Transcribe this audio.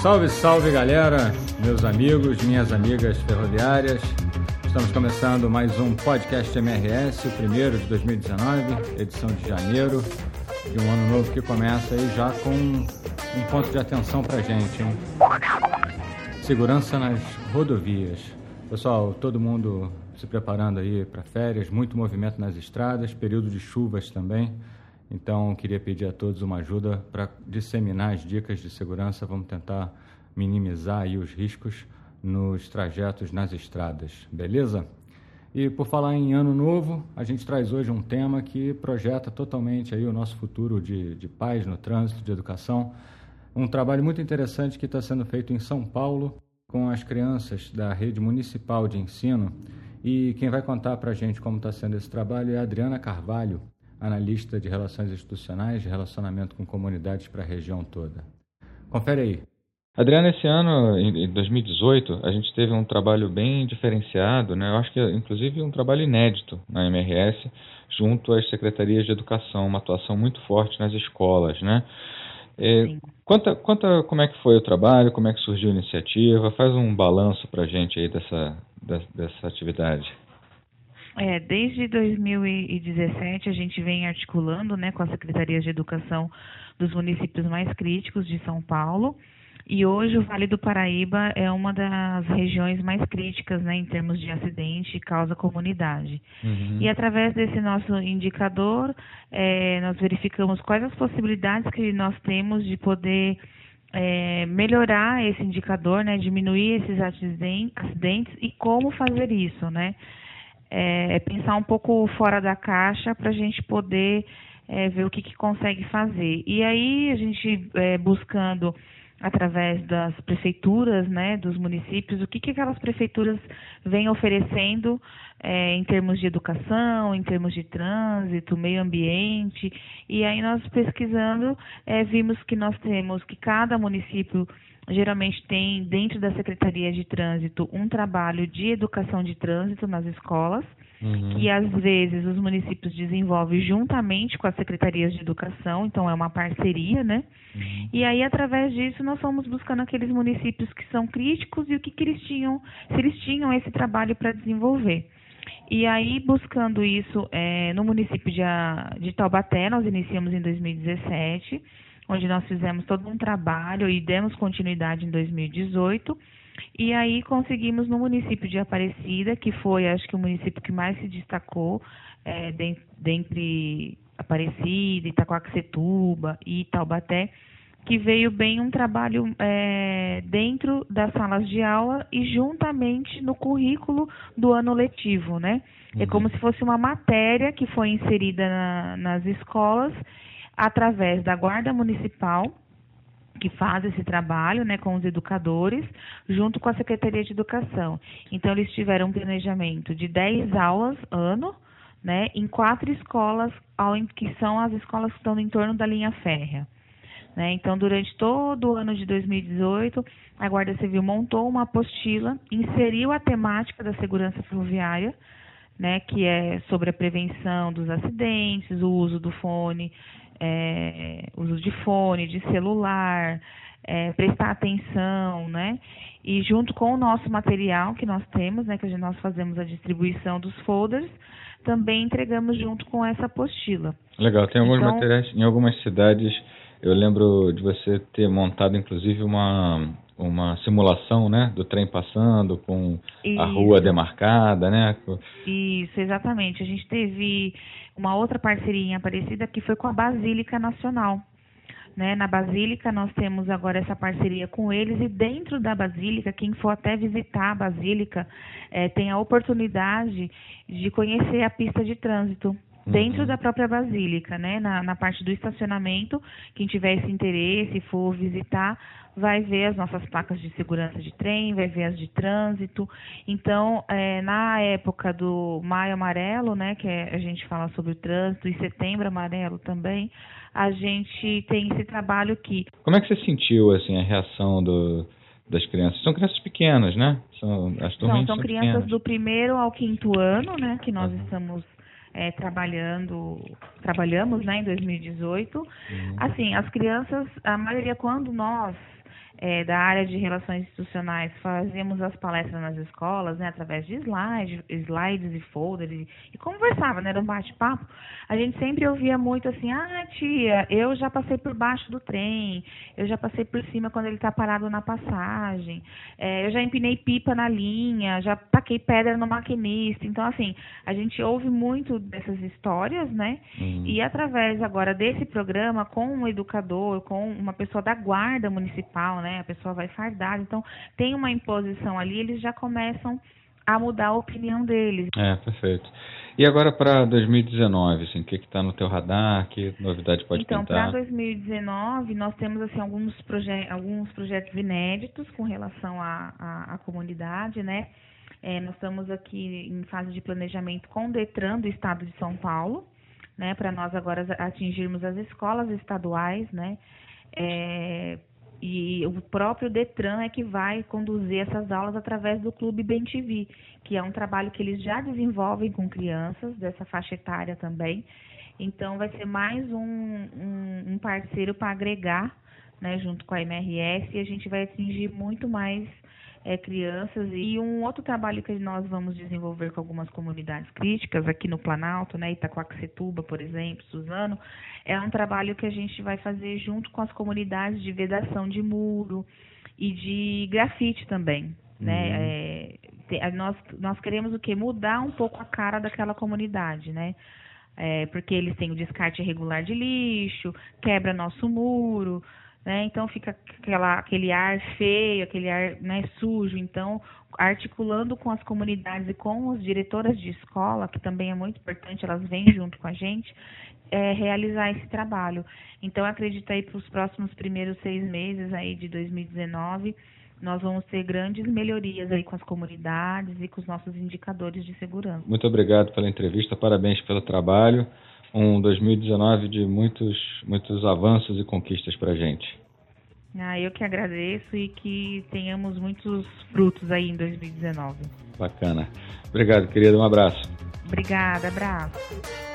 Salve, salve galera, meus amigos, minhas amigas ferroviárias. Estamos começando mais um podcast MRS, o primeiro de 2019, edição de janeiro, de um ano novo que começa aí já com um ponto de atenção pra gente, hein? Segurança nas rodovias. Pessoal, todo mundo se preparando aí para férias, muito movimento nas estradas, período de chuvas também. Então, queria pedir a todos uma ajuda para disseminar as dicas de segurança. Vamos tentar minimizar aí os riscos nos trajetos nas estradas, beleza? E por falar em ano novo, a gente traz hoje um tema que projeta totalmente aí o nosso futuro de, de paz no trânsito, de educação. Um trabalho muito interessante que está sendo feito em São Paulo com as crianças da rede municipal de ensino. E quem vai contar para a gente como está sendo esse trabalho é a Adriana Carvalho, analista de relações institucionais, de relacionamento com comunidades para a região toda. Confere aí. Adriana, esse ano, em 2018, a gente teve um trabalho bem diferenciado, né? eu acho que inclusive um trabalho inédito na MRS, junto às secretarias de educação, uma atuação muito forte nas escolas. Né? É, conta, conta como é que foi o trabalho, como é que surgiu a iniciativa, faz um balanço para a gente aí dessa, dessa atividade. É, desde 2017 a gente vem articulando né, com as secretarias de educação dos municípios mais críticos de São Paulo. E hoje o Vale do Paraíba é uma das regiões mais críticas né, em termos de acidente e causa comunidade. Uhum. E através desse nosso indicador, é, nós verificamos quais as possibilidades que nós temos de poder é, melhorar esse indicador, né, diminuir esses acidentes e como fazer isso, né? É, é pensar um pouco fora da caixa para a gente poder é, ver o que, que, consegue fazer. E aí a gente é, buscando através das prefeituras, né, dos municípios, o que, que aquelas prefeituras vêm oferecendo é, em termos de educação, em termos de trânsito, meio ambiente. E aí nós pesquisando é, vimos que nós temos que cada município geralmente tem dentro da Secretaria de Trânsito um trabalho de educação de trânsito nas escolas, uhum. que às vezes os municípios desenvolvem juntamente com as secretarias de educação, então é uma parceria, né? Uhum. E aí através disso nós fomos buscando aqueles municípios que são críticos e o que, que eles tinham, se eles tinham esse trabalho para desenvolver. E aí, buscando isso é, no município de, de Taubaté, nós iniciamos em 2017 onde nós fizemos todo um trabalho e demos continuidade em 2018. E aí conseguimos no município de Aparecida, que foi, acho que, o município que mais se destacou é, dentre Aparecida, Itacoaxetuba e Taubaté, que veio bem um trabalho é, dentro das salas de aula e juntamente no currículo do ano letivo, né? É uhum. É como se fosse uma matéria que foi inserida na, nas escolas através da Guarda Municipal, que faz esse trabalho né, com os educadores, junto com a Secretaria de Educação. Então, eles tiveram um planejamento de 10 aulas ano, né, em quatro escolas, que são as escolas que estão no entorno da linha férrea. Né? Então, durante todo o ano de 2018, a Guarda Civil montou uma apostila, inseriu a temática da segurança ferroviária, né, que é sobre a prevenção dos acidentes, o uso do fone é, uso de fone, de celular, é, prestar atenção, né? E junto com o nosso material que nós temos, né, que nós fazemos a distribuição dos folders, também entregamos junto com essa apostila. Legal, tem alguns então, materiais em algumas cidades. Eu lembro de você ter montado, inclusive, uma uma simulação, né, do trem passando com Isso. a rua demarcada, né? Isso, exatamente. A gente teve uma outra parceria parecida que foi com a Basílica Nacional. Né? Na Basílica, nós temos agora essa parceria com eles, e dentro da Basílica, quem for até visitar a Basílica é, tem a oportunidade de conhecer a pista de trânsito dentro uhum. da própria basílica, né? Na, na, parte do estacionamento, quem tiver esse interesse, for visitar, vai ver as nossas placas de segurança de trem, vai ver as de trânsito. Então, é, na época do Maio Amarelo, né, que é, a gente fala sobre o trânsito, e Setembro Amarelo também, a gente tem esse trabalho aqui. Como é que você sentiu assim a reação do das crianças. São crianças pequenas, né? São, as são, são, são crianças pequenas. do primeiro ao quinto ano, né? Que nós uhum. estamos é, trabalhando, trabalhamos né, em 2018. Uhum. Assim, as crianças, a maioria, quando nós é, da área de relações institucionais fazíamos as palestras nas escolas, né, através de slides, slides e folders, e, e conversava, né, era um bate-papo, a gente sempre ouvia muito assim, ah, tia, eu já passei por baixo do trem, eu já passei por cima quando ele está parado na passagem, é, eu já empinei pipa na linha, já taquei pedra no maquinista, então, assim, a gente ouve muito dessas histórias, né, uhum. e através agora desse programa, com um educador, com uma pessoa da guarda municipal, né? A pessoa vai fardada. Então, tem uma imposição ali, eles já começam a mudar a opinião deles. É, perfeito. E agora para 2019, assim, o que está no teu radar? Que novidade pode então, pintar? Então, para 2019, nós temos assim alguns, proje alguns projetos inéditos com relação à, à, à comunidade, né? É, nós estamos aqui em fase de planejamento com o Detran do Estado de São Paulo, né? Para nós agora atingirmos as escolas estaduais, né? É, e o próprio Detran é que vai conduzir essas aulas através do Clube Bem TV, que é um trabalho que eles já desenvolvem com crianças dessa faixa etária também. Então, vai ser mais um, um, um parceiro para agregar, né, junto com a MRS, e a gente vai atingir muito mais é, crianças. E um outro trabalho que nós vamos desenvolver com algumas comunidades críticas aqui no Planalto, né, Itacoaxetuba, por exemplo, Suzano, é um trabalho que a gente vai fazer junto com as comunidades de vedação de muro e de grafite também. Né? Uhum. É, nós, nós queremos o que? Mudar um pouco a cara daquela comunidade, né? É, porque eles têm o descarte irregular de lixo, quebra nosso muro, né? Então fica aquela, aquele ar feio, aquele ar né, sujo. Então, articulando com as comunidades e com as diretoras de escola, que também é muito importante, elas vêm junto com a gente, é, realizar esse trabalho. Então, acredito aí para os próximos primeiros seis meses aí de 2019, nós vamos ter grandes melhorias aí com as comunidades e com os nossos indicadores de segurança. Muito obrigado pela entrevista, parabéns pelo trabalho um 2019 de muitos, muitos avanços e conquistas para a gente. Ah, eu que agradeço e que tenhamos muitos frutos aí em 2019. Bacana. Obrigado, querido. Um abraço. Obrigada, abraço.